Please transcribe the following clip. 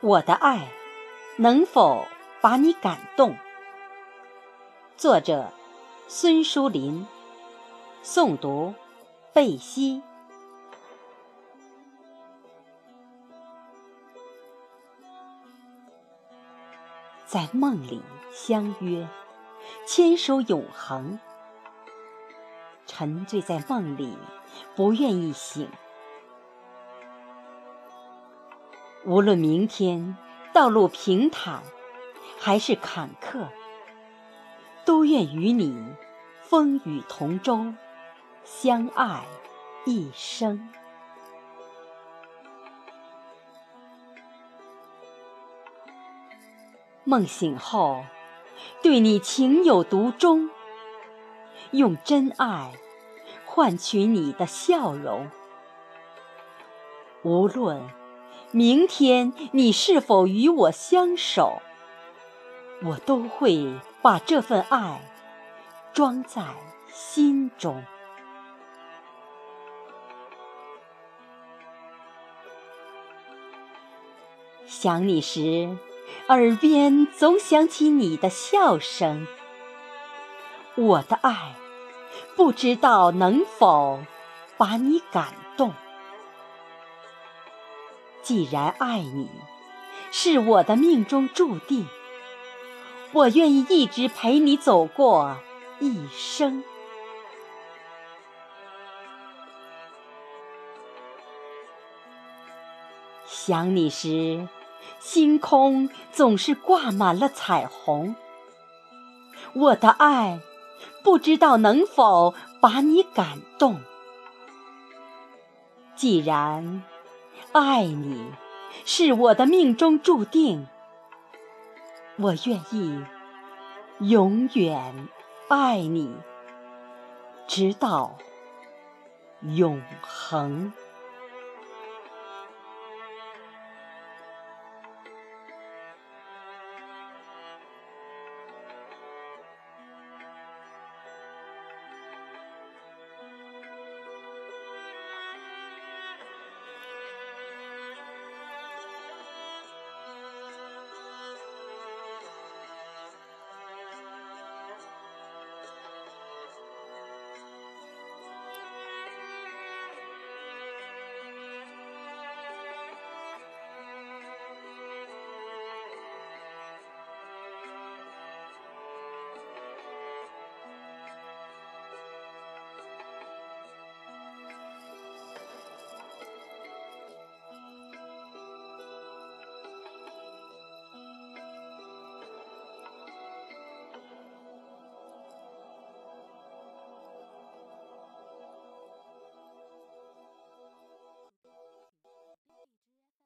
我的爱能否把你感动？作者：孙淑林，诵读：贝西。在梦里相约，牵手永恒。沉醉在梦里，不愿意醒。无论明天道路平坦还是坎坷，都愿与你风雨同舟，相爱一生。梦醒后，对你情有独钟，用真爱换取你的笑容。无论。明天你是否与我相守？我都会把这份爱装在心中。想你时，耳边总响起你的笑声。我的爱，不知道能否把你感动。既然爱你是我的命中注定，我愿意一直陪你走过一生。想你时，星空总是挂满了彩虹。我的爱，不知道能否把你感动。既然。爱你是我的命中注定，我愿意永远爱你，直到永恒。